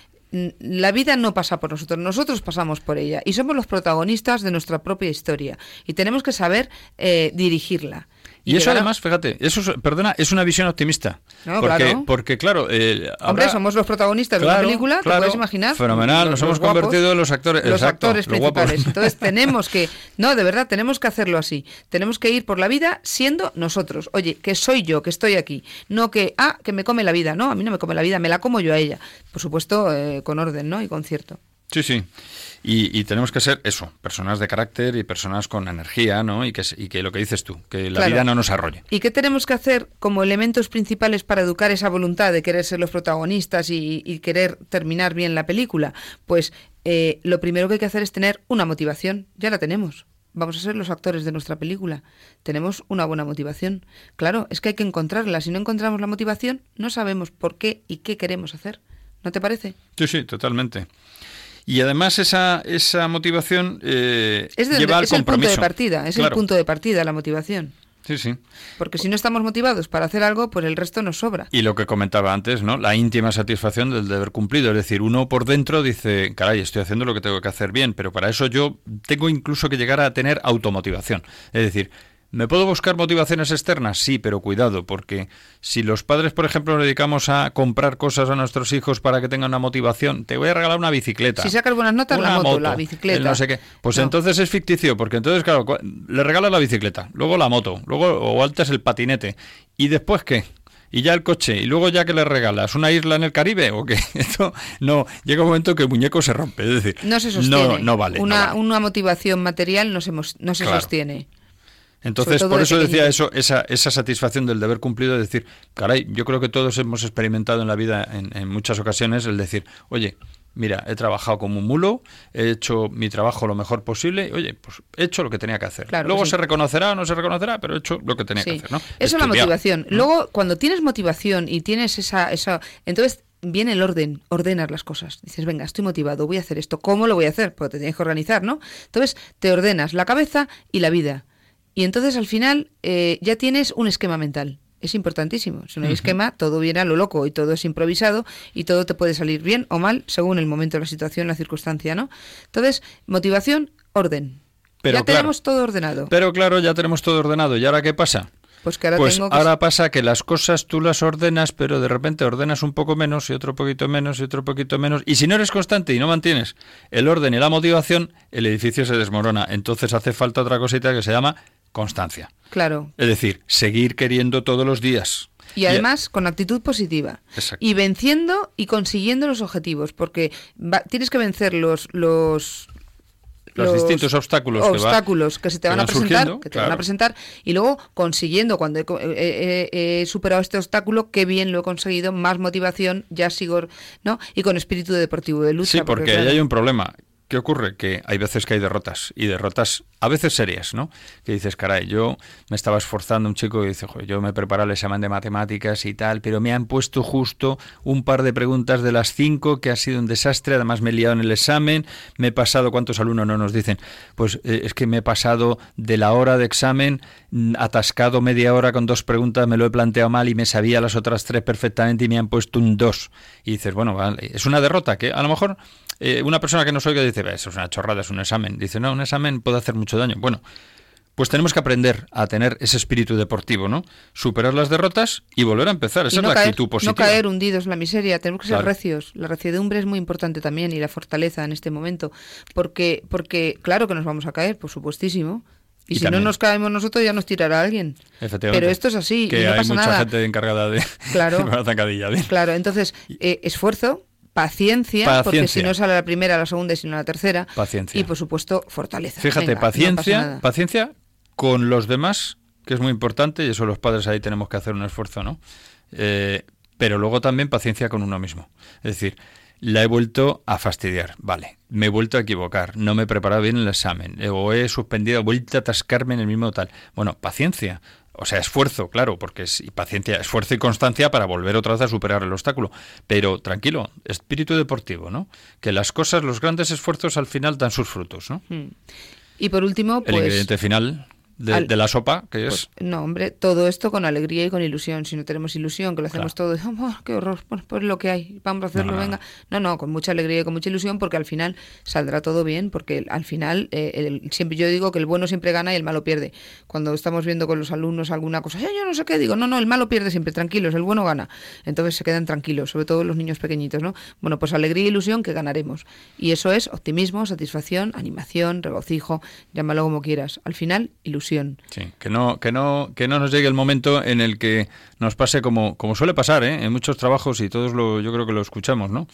la vida no pasa por nosotros, nosotros pasamos por ella y somos los protagonistas de nuestra propia historia y tenemos que saber eh, dirigirla. Y eso además, fíjate, eso es- perdona, es una visión optimista. No, porque, claro. porque claro, eh, Hombre, somos los protagonistas de una Claro, película, claro, te puedes imaginar. Fenomenal, Los- nos los hemos guapos, convertido en los actores, Los exacto, actores los principales. Entonces tenemos que, no, de verdad, tenemos que hacerlo así. Tenemos que ir por la vida siendo nosotros. Oye, que soy yo, que estoy aquí. No que, ah, que me come la vida. No, a mí no me come la vida, me la como yo a ella. Por supuesto, eh, con orden, ¿no? Y con cierto. Sí, sí. Y, y tenemos que ser eso, personas de carácter y personas con energía, ¿no? Y que, y que lo que dices tú, que la Claro. vida no nos arrolle. ¿Y qué tenemos que hacer como elementos principales para educar esa voluntad de querer ser los protagonistas y, y querer terminar bien la película? Pues eh, lo primero que hay que hacer es tener una motivación. Ya la tenemos. Vamos a ser los actores de nuestra película. Tenemos una buena motivación. Claro, es que hay que encontrarla. Si no encontramos la motivación, no sabemos por qué y qué queremos hacer. ¿No te parece? Sí, sí, totalmente. Y además esa, esa motivación eh, Es, de- lleva al es el punto compromiso. de partida. Es el punto de partida, la motivación. Sí, sí. Porque si no estamos motivados para hacer algo, pues el resto nos sobra. Y lo que comentaba antes, ¿no? La íntima satisfacción del deber cumplido. Es decir, uno por dentro dice, caray, estoy haciendo lo que tengo que hacer bien, pero para eso yo tengo incluso que llegar a tener automotivación. Es decir, ¿me puedo buscar motivaciones externas? Sí, pero cuidado, porque si los padres, por ejemplo, nos dedicamos a comprar cosas a nuestros hijos para que tengan una motivación, te voy a regalar una bicicleta. Si sacas buenas notas, la una moto, la bicicleta. no sé qué. Pues No. entonces es ficticio, porque entonces, claro, le regalas la bicicleta, luego la moto, luego o antes el patinete. ¿Y después qué? Y ya el coche, y luego ya que le regalas, ¿una isla en el Caribe o qué? Esto no, llega un momento que el muñeco se rompe, es decir, No se sostiene. no, no vale. no Una, vale. una motivación material no se, no se Claro. sostiene. Entonces, por eso decía eso, esa, esa satisfacción del deber cumplido, de decir, caray, yo creo que todos hemos experimentado en la vida en, en muchas ocasiones el decir, oye, mira, he trabajado como un mulo, he hecho mi trabajo lo mejor posible, y, oye, pues he hecho lo que tenía que hacer. Claro, Luego se reconocerá o no se reconocerá, pero he hecho lo que tenía que hacer, ¿no? Eso es la motivación. Luego, cuando tienes motivación y tienes esa, esa. Entonces viene el orden, ordenas las cosas. Dices, venga, estoy motivado, voy a hacer esto. ¿Cómo lo voy a hacer? Porque te tienes que organizar, ¿no? Entonces te ordenas la cabeza y la vida. Y entonces al final eh, ya tienes un esquema mental. Es importantísimo. Si no hay esquema, todo viene a lo loco y todo es improvisado y todo te puede salir bien o mal según el momento, la situación, la circunstancia, ¿no? Entonces, motivación, orden. Pero ya claro. tenemos todo ordenado. Pero claro, ya tenemos todo ordenado. ¿Y ahora qué pasa? pues que ahora pues tengo que ahora pasa que las cosas tú las ordenas, pero de repente ordenas un poco menos y otro poquito menos y otro poquito menos. Y si no eres constante y no mantienes el orden y la motivación, el edificio se desmorona. Entonces hace falta otra cosita que se llama constancia. Claro. Es decir, seguir queriendo todos los días. Y además con actitud positiva. Exacto. Y venciendo y consiguiendo los objetivos, porque va- tienes que vencer los, los, Los distintos obstáculos que va- obstáculos que, se te van a presentar, surgiendo, que te van a presentar, y luego consiguiendo, cuando he, superado este obstáculo, qué bien lo he conseguido, más motivación, ya sigo, ¿no? Y con espíritu deportivo de lucha. Sí, porque ahí claro, hay un problema. ¿Qué ocurre? Que hay veces que hay derrotas, y derrotas a veces serias, ¿no? Que dices, caray, yo me estaba esforzando, un chico que dice, "Joder, yo me he el examen de matemáticas y tal, pero me han puesto justo un par de preguntas de las cinco que ha sido un desastre, además me he liado en el examen, me he pasado, ¿cuántos alumnos no nos dicen? Pues eh, es que me he pasado de la hora de examen mm, atascado media hora con dos preguntas, me lo he planteado mal y me sabía las otras tres perfectamente y me han puesto un dos. Y dices, bueno, vale, es una derrota que a lo mejor eh, una persona que nos oiga dice, "Bah, eso es una chorrada, es un examen. Dice, no, un examen puede hacer mucho daño. Bueno, pues tenemos que aprender a tener ese espíritu deportivo, ¿no? Superar las derrotas y volver a empezar. Esa es la caer, actitud positiva. no caer hundidos en la miseria, tenemos que ser Claro. recios. La reciedumbre es muy importante también y la fortaleza en este momento. Porque, porque claro que nos vamos a caer, por supuestísimo. Y, Y si también- no nos caemos nosotros, ya nos tirará alguien. Efectivamente. Pero esto es así Que y no hay pasa mucha nada. gente encargada de Claro. de la zancadilla. bien. Claro, entonces, eh, esfuerzo, paciencia, porque si no sale la primera, la segunda y si no la tercera. Paciencia. Y por supuesto, fortaleza. Fíjate, Venga, paciencia, paciencia con los demás, que es muy importante, y eso los padres ahí tenemos que hacer un esfuerzo, ¿no? Eh, pero luego también paciencia con uno mismo. Es decir, la he vuelto a fastidiar, vale, me he vuelto a equivocar, no me he preparado bien el examen, eh, o he suspendido, he vuelto a atascarme en el mismo tal. Bueno, paciencia, o sea, esfuerzo, claro, porque es y paciencia, esfuerzo y constancia para volver otra vez a superar el obstáculo. Pero tranquilo, espíritu deportivo, ¿no? Que las cosas, los grandes esfuerzos al final dan sus frutos, ¿no? Mm. Y por último, pues... El ingrediente final de, la sopa, que pues, es... no, hombre, todo esto con alegría y con ilusión. Si no tenemos ilusión, que lo hacemos todo, oh, qué horror, pues, pues lo que hay, vamos a hacerlo, venga. No, no, con mucha alegría y con mucha ilusión, porque al final saldrá todo bien, porque al final, eh, siempre yo digo que el bueno siempre gana y el malo pierde. Cuando estamos viendo con los alumnos alguna cosa, yo no sé qué, digo, no, no, el malo pierde siempre, tranquilos, el bueno gana. Entonces se quedan tranquilos, sobre todo los niños pequeñitos, ¿no? Bueno, pues alegría e ilusión que ganaremos. Y eso es optimismo, satisfacción, animación, regocijo, llámalo como quieras. Al final, ilusión. Sí, que no, que no, que no nos llegue el momento en el que nos pase como, como suele pasar, ¿eh? en muchos trabajos y todos lo, yo creo que lo escuchamos, ¿no?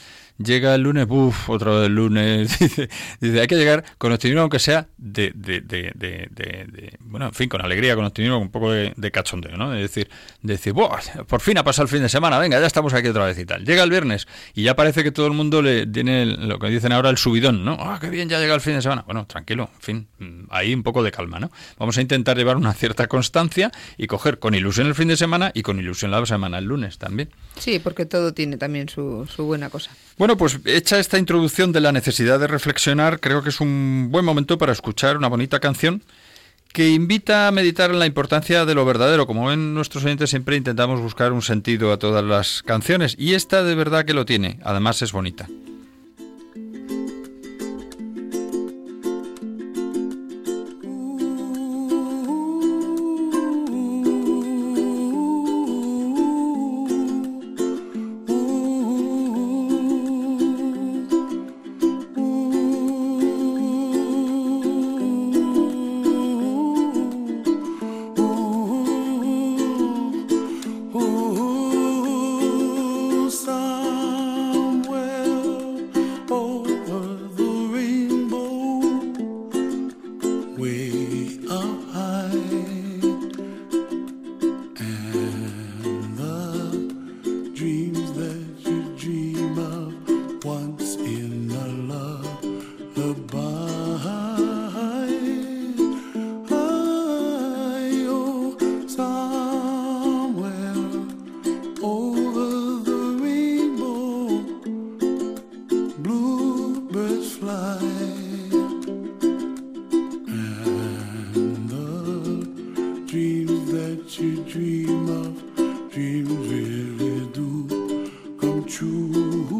Llega el lunes, uff, otro vez el lunes, dice, dice, hay que llegar con optimismo aunque sea de, de, de, de, bueno, en fin, con alegría, con optimismo, con un poco de, cachondeo, ¿no? Es decir, decir, por fin ha pasado el fin de semana, venga, ya estamos aquí otra vez y tal. Llega el viernes y ya parece que todo el mundo le tiene lo que dicen ahora el subidón, ¿no? Ah, qué bien, ya llega el fin de semana. Bueno, tranquilo, en fin, mm, ahí un poco de calma, ¿no? Vamos a intentar llevar una cierta constancia y coger con ilusión el fin de semana y con ilusión la semana el lunes también. Sí, porque todo tiene también su, su buena cosa. Bueno, pues hecha esta introducción de la necesidad de reflexionar, creo que es un buen momento para escuchar una bonita canción que invita a meditar en la importancia de lo verdadero. Como ven nuestros oyentes, siempre intentamos buscar un sentido a todas las canciones y esta de verdad que lo tiene. Además es bonita. dream of, dreams we do come true.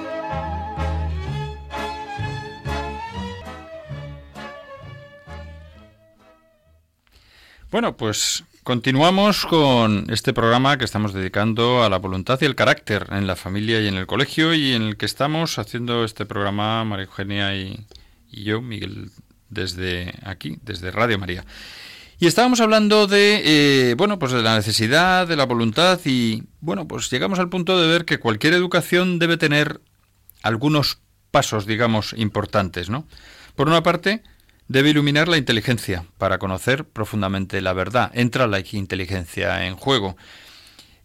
Bueno, pues continuamos con este programa que estamos dedicando a la voluntad y el carácter en la familia y en el colegio y en el que estamos haciendo este programa María Eugenia y, yo, Miguel, desde aquí, desde Radio María. Y estábamos hablando de, eh, bueno, pues de la necesidad, de la voluntad y, bueno, pues llegamos al punto de ver que cualquier educación debe tener algunos pasos, digamos, importantes, ¿no? Por una parte, debe iluminar la inteligencia para conocer profundamente la verdad. Entra la inteligencia en juego.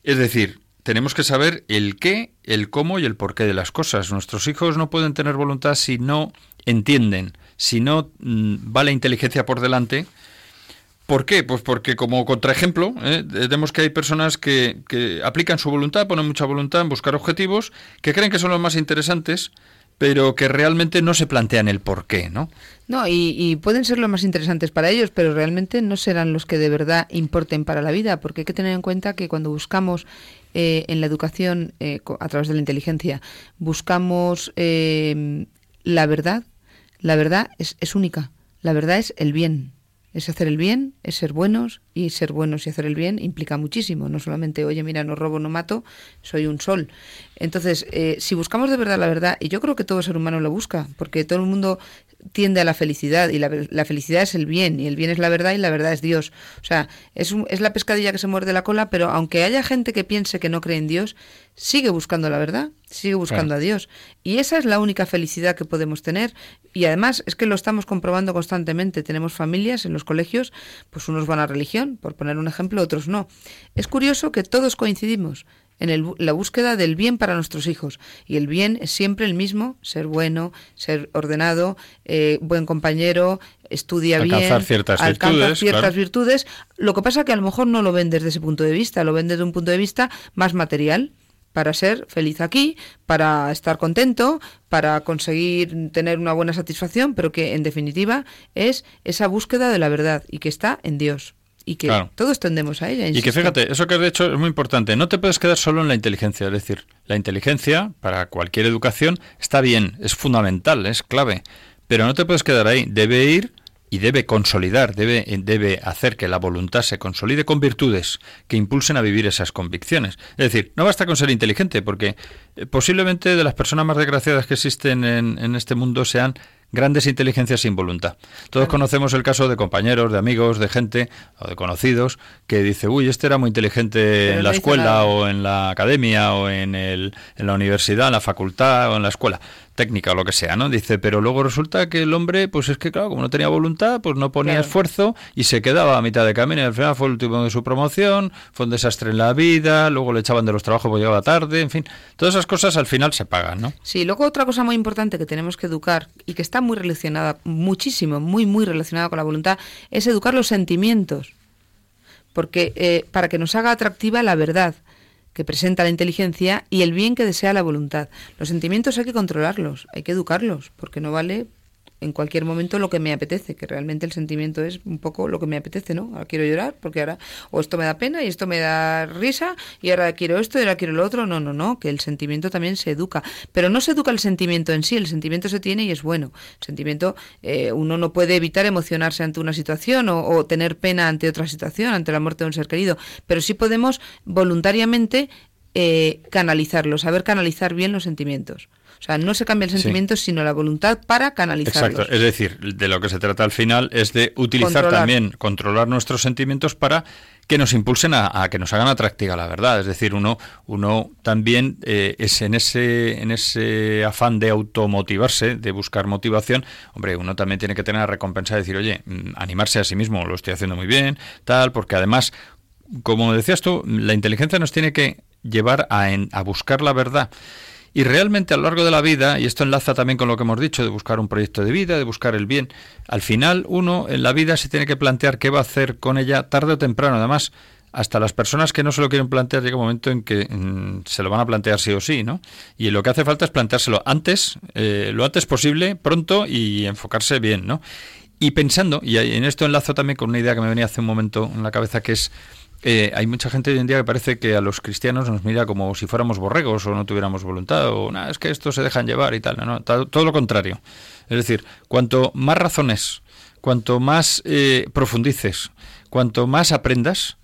Es decir, tenemos que saber el qué, el cómo y el porqué de las cosas. Nuestros hijos no pueden tener voluntad si no entienden, si no mm, va la inteligencia por delante. ¿Por qué? Pues porque como contraejemplo, ¿eh? vemos que hay personas que, que aplican su voluntad, ponen mucha voluntad en buscar objetivos, que creen que son los más interesantes, pero que realmente no se plantean el por qué, ¿no? No, y, pueden ser los más interesantes para ellos, pero realmente no serán los que de verdad importen para la vida, porque hay que tener en cuenta que cuando buscamos eh, en la educación, eh, a través de la inteligencia, buscamos eh, la verdad, la verdad es, es única, la verdad es el bien, es hacer el bien, es ser buenos, y ser buenos y hacer el bien implica muchísimo, no solamente, oye, mira, no robo, no mato, soy un sol. Entonces, eh, si buscamos de verdad la verdad, y yo creo que todo ser humano lo busca, porque todo el mundo tiende a la felicidad, y la, felicidad es el bien, y el bien es la verdad, y la verdad es Dios. O sea, es, es la pescadilla que se muerde la cola, pero aunque haya gente que piense que no cree en Dios, sigue buscando la verdad, sigue buscando a Dios. Y esa es la única felicidad que podemos tener. Y además es que lo estamos comprobando constantemente. Tenemos familias en los colegios, pues unos van a religión, por poner un ejemplo, otros no. Es curioso que todos coincidimos en la búsqueda del bien para nuestros hijos. Y el bien es siempre el mismo, ser bueno, ser ordenado, eh, buen compañero, estudia alcanzar bien, ciertas virtudes, ciertas virtudes. Lo que pasa que a lo mejor no lo ven desde ese punto de vista, lo ven desde un punto de vista más material para ser feliz aquí, para estar contento, para conseguir tener una buena satisfacción, pero que en definitiva es esa búsqueda de la verdad y que está en Dios y que todos tendemos a ella. Y que fíjate, eso que has dicho es muy importante. No te puedes quedar solo en la inteligencia. Es decir, la inteligencia para cualquier educación está bien, es fundamental, es clave. Pero no te puedes quedar ahí. Debe ir y debe consolidar, debe, debe hacer que la voluntad se consolide con virtudes que impulsen a vivir esas convicciones. Es decir, no basta con ser inteligente, porque eh, posiblemente de las personas más desgraciadas que existen en, en este mundo sean grandes inteligencias sin voluntad. Todos conocemos el caso de compañeros, de amigos, de gente o de conocidos que dice, uy, este era muy inteligente en la escuela o en la academia o en, el, en la universidad, en la facultad o en la escuela técnica o lo que sea, ¿no? Dice, pero luego resulta que el hombre, pues es que claro, como no tenía voluntad, pues no ponía esfuerzo y se quedaba a mitad de camino y al final fue el último de su promoción, fue un desastre en la vida, luego le echaban de los trabajos porque llegaba tarde, en fin, todas esas cosas al final se pagan, ¿no? Sí, luego otra cosa muy importante que tenemos que educar y que está muy relacionada, muchísimo, muy, muy relacionada con la voluntad, es educar los sentimientos. Porque eh, para que nos haga atractiva la verdad, que presenta la inteligencia y el bien que desea la voluntad. Los sentimientos hay que controlarlos, hay que educarlos, porque no vale en cualquier momento lo que me apetece, que realmente el sentimiento es un poco lo que me apetece, ¿no? Ahora quiero llorar porque ahora o esto me da pena y esto me da risa y ahora quiero esto y ahora quiero lo otro. No, no, no, que el sentimiento también se educa, pero no se educa el sentimiento en sí, el sentimiento se tiene y es bueno. El sentimiento, eh, uno no puede evitar emocionarse ante una situación o, tener pena ante otra situación, ante la muerte de un ser querido, pero sí podemos voluntariamente eh, canalizarlo, saber canalizar bien los sentimientos. O sea, no se cambia el sentimiento, sino la voluntad para canalizarlos. Exacto. Es decir, de lo que se trata al final es de utilizar también, controlar nuestros sentimientos para que nos impulsen a, que nos hagan atractiva la verdad. Es decir, uno, uno también eh, es en ese, en ese afán de automotivarse, de buscar motivación, hombre, uno también tiene que tener la recompensa de decir, oye, mm, animarse a sí mismo, lo estoy haciendo muy bien, tal, porque además, como decías tú, la inteligencia nos tiene que llevar a, a buscar la verdad. Y realmente a lo largo de la vida, y esto enlaza también con lo que hemos dicho, de buscar un proyecto de vida, de buscar el bien, al final uno en la vida se tiene que plantear qué va a hacer con ella tarde o temprano. Además, hasta las personas que no se lo quieren plantear llega un momento en que mm, se lo van a plantear sí o sí, ¿no? Y lo que hace falta es planteárselo antes, eh, lo antes posible, pronto y enfocarse bien, ¿no? Y pensando, y en esto enlazo también con una idea que me venía hace un momento en la cabeza, que es eh, hay mucha gente hoy en día que parece que a los cristianos nos mira como si fuéramos borregos o no tuviéramos voluntad o nada, es que estos se dejan llevar y tal. No, todo lo contrario. Es decir, cuanto más razones, cuanto más eh, profundices, cuanto más aprendas,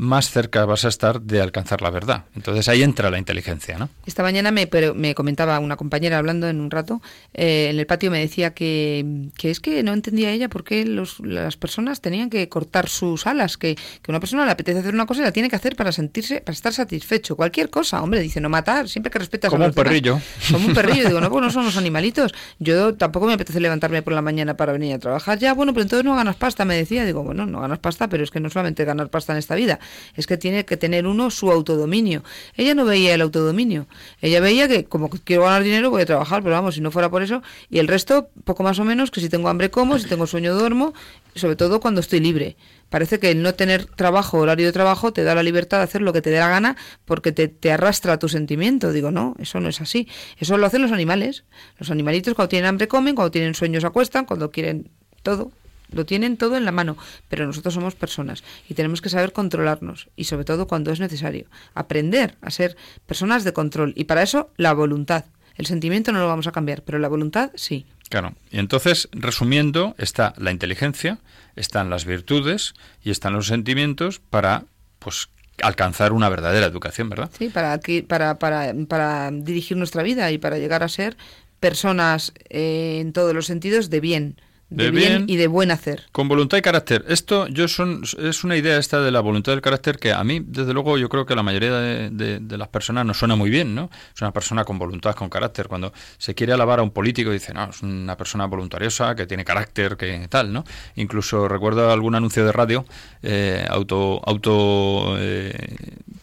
más cerca vas a estar de alcanzar la verdad. Entonces ahí entra la inteligencia, ¿no? Esta mañana me, me comentaba una compañera hablando en un rato, eh, en el patio me decía que, que, es que no entendía ella por qué los, las personas tenían que cortar sus alas, que, que una persona le apetece hacer una cosa y la tiene que hacer para sentirse, para estar satisfecho. Cualquier cosa, hombre, dice, no matar, siempre que respetas Como a los un perrillo. Como un perrillo, digo, no, pues no son los animalitos. Yo tampoco me apetece levantarme por la mañana para venir a trabajar. Ya, bueno, pero entonces no ganas pasta, me decía. Digo, bueno, no ganas pasta, pero es que no solamente ganar pasta en esta vida, es que tiene que tener uno su autodominio. Ella no veía el autodominio. Ella veía que como quiero ganar dinero voy a trabajar, pero vamos, si no fuera por eso. Y el resto, poco más o menos, que si tengo hambre como, si tengo sueño duermo, sobre todo cuando estoy libre. Parece que el no tener trabajo, horario de trabajo, te da la libertad de hacer lo que te dé la gana porque te, te arrastra tu sentimiento. Digo, no, eso no es así. Eso lo hacen los animales. Los animalitos cuando tienen hambre comen, cuando tienen sueños acuestan, cuando quieren todo. Lo tienen todo en la mano, pero nosotros somos personas y tenemos que saber controlarnos y sobre todo cuando es necesario, aprender a ser personas de control y para eso la voluntad. El sentimiento no lo vamos a cambiar, pero la voluntad sí. Claro. Y entonces, resumiendo, está la inteligencia, están las virtudes y están los sentimientos para pues alcanzar una verdadera educación, ¿verdad? Sí, para, para, para, para dirigir nuestra vida y para llegar a ser personas eh, en todos los sentidos de bien de, bien, y de buen hacer. Con voluntad y carácter. Esto yo son, es una idea esta de la voluntad del carácter que a mí, desde luego, yo creo que la mayoría de, las personas no suena muy bien, ¿no? Es una persona con voluntad, con carácter. Cuando se quiere alabar a un político, dice, no, es una persona voluntariosa, que tiene carácter, que tal, ¿no? Incluso recuerdo algún anuncio de radio, eh, auto, auto eh,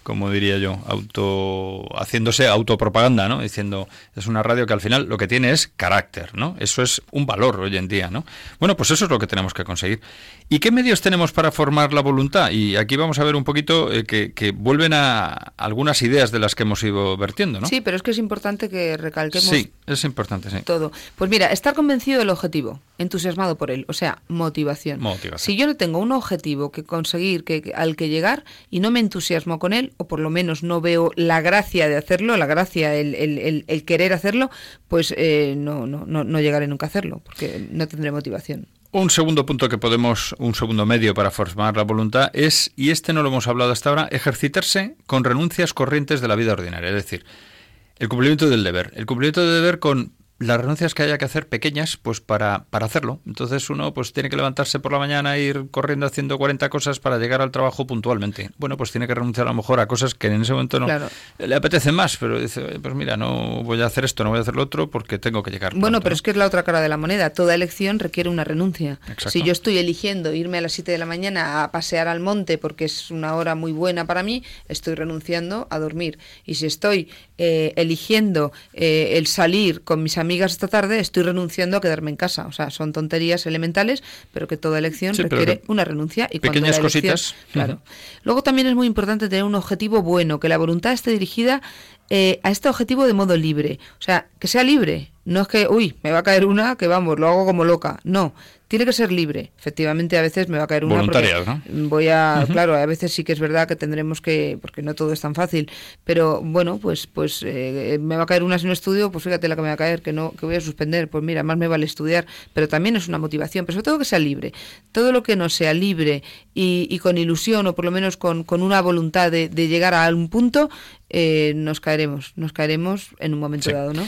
como diría yo, auto haciéndose autopropaganda, ¿no? Diciendo, es una radio que al final lo que tiene es carácter, ¿no? Eso es un valor hoy en día, ¿no? Bueno, pues eso es lo que tenemos que conseguir. ¿Y qué medios tenemos para formar la voluntad? Y aquí vamos a ver un poquito eh, que, vuelven a algunas ideas de las que hemos ido vertiendo, ¿no? Sí, pero es que es importante que recalquemos sí, es importante, sí. todo. Pues mira, estar convencido del objetivo, entusiasmado por él, o sea, motivación. motivación. Si yo no tengo un objetivo que conseguir, que, al que llegar, y no me entusiasmo con él, o por lo menos no veo la gracia de hacerlo, la gracia, el, el, el, querer hacerlo, pues eh, no, no, no, no llegaré nunca a hacerlo, porque no tendré motivación. Un segundo punto que podemos, un segundo medio para formar la voluntad es, y este no lo hemos hablado hasta ahora, ejercitarse con renuncias corrientes de la vida ordinaria. Es decir, el cumplimiento del deber. El cumplimiento del deber con las renuncias que haya que hacer pequeñas, pues para, para hacerlo. Entonces uno pues tiene que levantarse por la mañana e ir corriendo haciendo 40 cosas para llegar al trabajo puntualmente. Bueno, pues tiene que renunciar a lo mejor a cosas que en ese momento no le apetecen más, pero dice, pues mira, no voy a hacer esto, no voy a hacer lo otro porque tengo que llegar. Bueno, pero es que es la otra cara de la moneda. Toda elección requiere una renuncia. Si yo estoy eligiendo irme a las 7 de la mañana a pasear al monte porque es una hora muy buena para mí, estoy renunciando a dormir. Y si estoy eh, eligiendo eh, el salir con mis amigas esta tarde, estoy renunciando a quedarme en casa. O sea, son tonterías elementales, pero que toda elección requiere una renuncia. Y pequeñas cositas. Claro. Luego también es muy importante tener un objetivo bueno, que la voluntad esté dirigida eh, a este objetivo de modo libre. O sea, que sea libre. No es que, uy, me va a caer una, que vamos, lo hago como loca. No, tiene que ser libre. Efectivamente, a veces me va a caer una. Voluntariado, ¿no? Voy a, claro, a veces sí que es verdad que tendremos que, porque no todo es tan fácil, pero bueno, pues, pues eh, me va a caer una sin estudio, pues fíjate la que me va a caer, que no, que voy a suspender, pues mira, más me vale estudiar, pero también es una motivación, pero sobre todo que sea libre. Todo lo que no sea libre y, con ilusión o por lo menos con, con una voluntad de, llegar a un punto, eh, nos caeremos, nos caeremos en un momento dado, ¿no?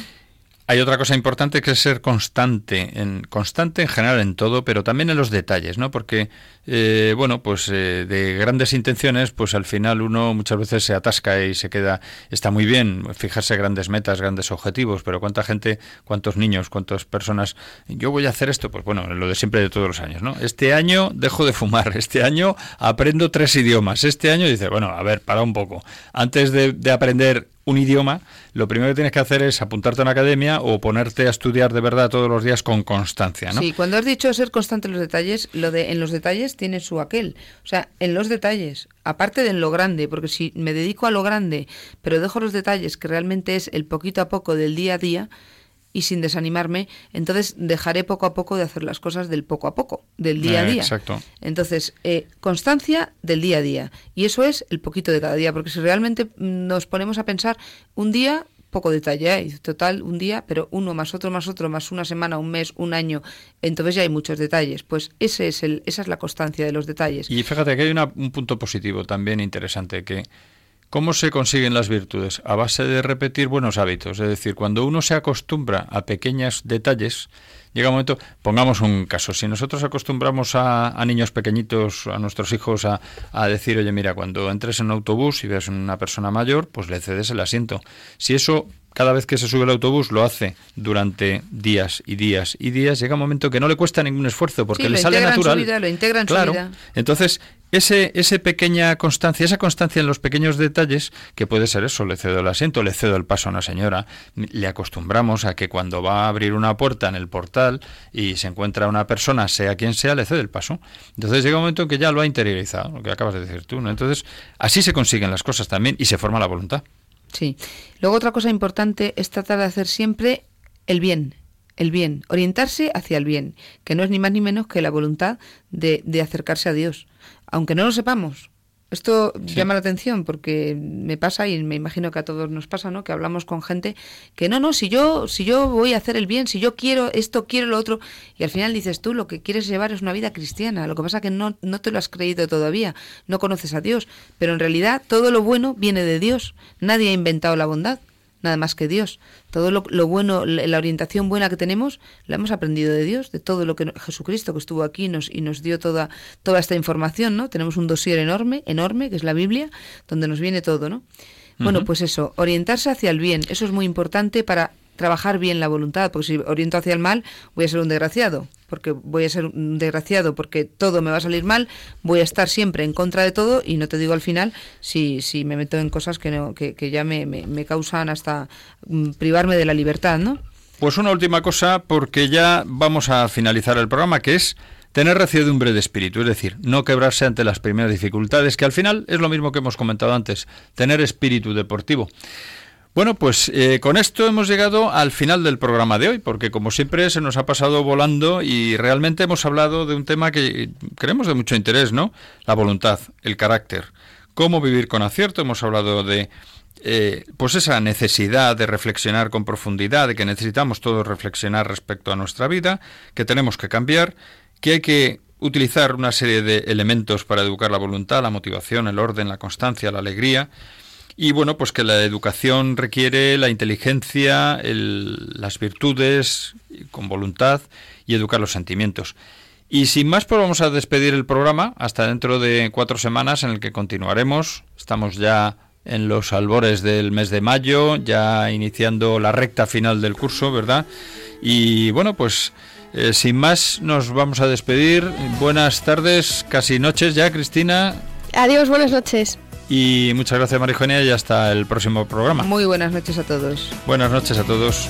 Hay otra cosa importante que es ser constante, en, constante en general en todo, pero también en los detalles, ¿no? Porque, eh, bueno, pues eh, de grandes intenciones, pues al final uno muchas veces se atasca y se queda, está muy bien fijarse grandes metas, grandes objetivos, pero cuánta gente, cuántos niños, cuántas personas, yo voy a hacer esto, pues bueno, lo de siempre de todos los años, ¿no? Este año dejo de fumar, este año aprendo tres idiomas, este año dice, bueno, a ver, para un poco, antes de, de aprender un idioma, lo primero que tienes que hacer es apuntarte a una academia o ponerte a estudiar de verdad todos los días con constancia, ¿no? Sí, cuando has dicho ser constante en los detalles, lo de en los detalles tiene su aquel. O sea, en los detalles, aparte de en lo grande, porque si me dedico a lo grande, pero dejo los detalles, que realmente es el poquito a poco del día a día, y sin desanimarme, entonces dejaré poco a poco de hacer las cosas del poco a poco, del día a Eh, día. exacto. Entonces, eh, constancia del día a día. Y eso es el poquito de cada día, porque si realmente mm, nos ponemos a pensar un día, poco detalle hay, total, un día, pero uno más otro más otro, más una semana, un mes, un año, entonces ya hay muchos detalles. Pues ese es el, esa es la constancia de los detalles. Y fíjate que hay una- un punto positivo también interesante, que ¿cómo se consiguen las virtudes? A base de repetir buenos hábitos. Es decir, cuando uno se acostumbra a pequeños detalles, llega un momento, pongamos un caso, si nosotros acostumbramos a, a niños pequeñitos, a nuestros hijos, a, a decir, oye, mira, cuando entres en un autobús y ves una persona mayor, pues le cedes el asiento. Si eso cada vez que se sube el autobús lo hace durante días y días y días, llega un momento que no le cuesta ningún esfuerzo porque Sí, le sale integra en su natural. vida, lo integra en su claro. vida. Entonces, ese, ese pequeña constancia, esa constancia en los pequeños detalles, que puede ser eso, le cedo el asiento, le cedo el paso a una señora, le acostumbramos a que cuando va a abrir una puerta en el portal y se encuentra una persona, sea quien sea, le cede el paso. Entonces llega un momento en que ya lo ha interiorizado, lo que acabas de decir tú, ¿no? Entonces, así se consiguen las cosas también y se forma la voluntad. Sí. Luego otra cosa importante es tratar de hacer siempre el bien, el bien, orientarse hacia el bien, que no es ni más ni menos que la voluntad de, de acercarse a Dios, aunque no lo sepamos. Esto Sí. llama la atención porque me pasa y me imagino que a todos nos pasa, ¿no? Que hablamos con gente que no, no, si yo, si yo voy a hacer el bien, si yo quiero esto, quiero lo otro, y al final dices tú, lo que quieres llevar es una vida cristiana. Lo que pasa que no, no te lo has creído todavía, no conoces a Dios, pero en realidad todo lo bueno viene de Dios. Nadie ha inventado la bondad, nada más que Dios. Todo lo, lo bueno, la orientación buena que tenemos, la hemos aprendido de Dios, de todo lo que Jesucristo que estuvo aquí nos, y nos dio toda, toda esta información, ¿no? Tenemos un dossier enorme, enorme, que es la Biblia, donde nos viene todo, ¿no? Bueno, pues eso, orientarse hacia el bien, eso es muy importante para trabajar bien la voluntad, porque si oriento hacia el mal, voy a ser un desgraciado, porque voy a ser un desgraciado, porque todo me va a salir mal, voy a estar siempre en contra de todo y no te digo al final si, si me meto en cosas que, no, que, que ya me, me, causan hasta mm, privarme de la libertad, ¿no? Pues una última cosa, porque ya vamos a finalizar el programa, que es tener reciedumbre de espíritu, es decir, no quebrarse ante las primeras dificultades, que al final es lo mismo que hemos comentado antes, tener espíritu deportivo. Bueno, pues eh, con esto hemos llegado al final del programa de hoy, porque como siempre se nos ha pasado volando y realmente hemos hablado de un tema que creemos de mucho interés, ¿no? La voluntad, el carácter, cómo vivir con acierto, hemos hablado de eh, pues esa necesidad de reflexionar con profundidad, de que necesitamos todos reflexionar respecto a nuestra vida, que tenemos que cambiar, que hay que utilizar una serie de elementos para educar la voluntad, la motivación, el orden, la constancia, la alegría, y bueno, pues que la educación requiere la inteligencia, el- las virtudes con voluntad y educar los sentimientos. Y sin más, pues vamos a despedir el programa hasta dentro de cuatro semanas en el que continuaremos. Estamos ya en los albores del mes de mayo, ya iniciando la recta final del curso, ¿verdad? Y bueno, pues eh, sin más nos vamos a despedir. Buenas tardes, casi noches ya, Cristina. Adiós, buenas noches. Y muchas gracias, María Eugenia, y hasta el próximo programa. Muy buenas noches a todos. Buenas noches a todos.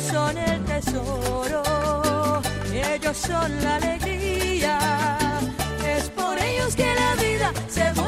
Ellos son el tesoro, ellos son la alegría. Es por ellos que la vida se vuelve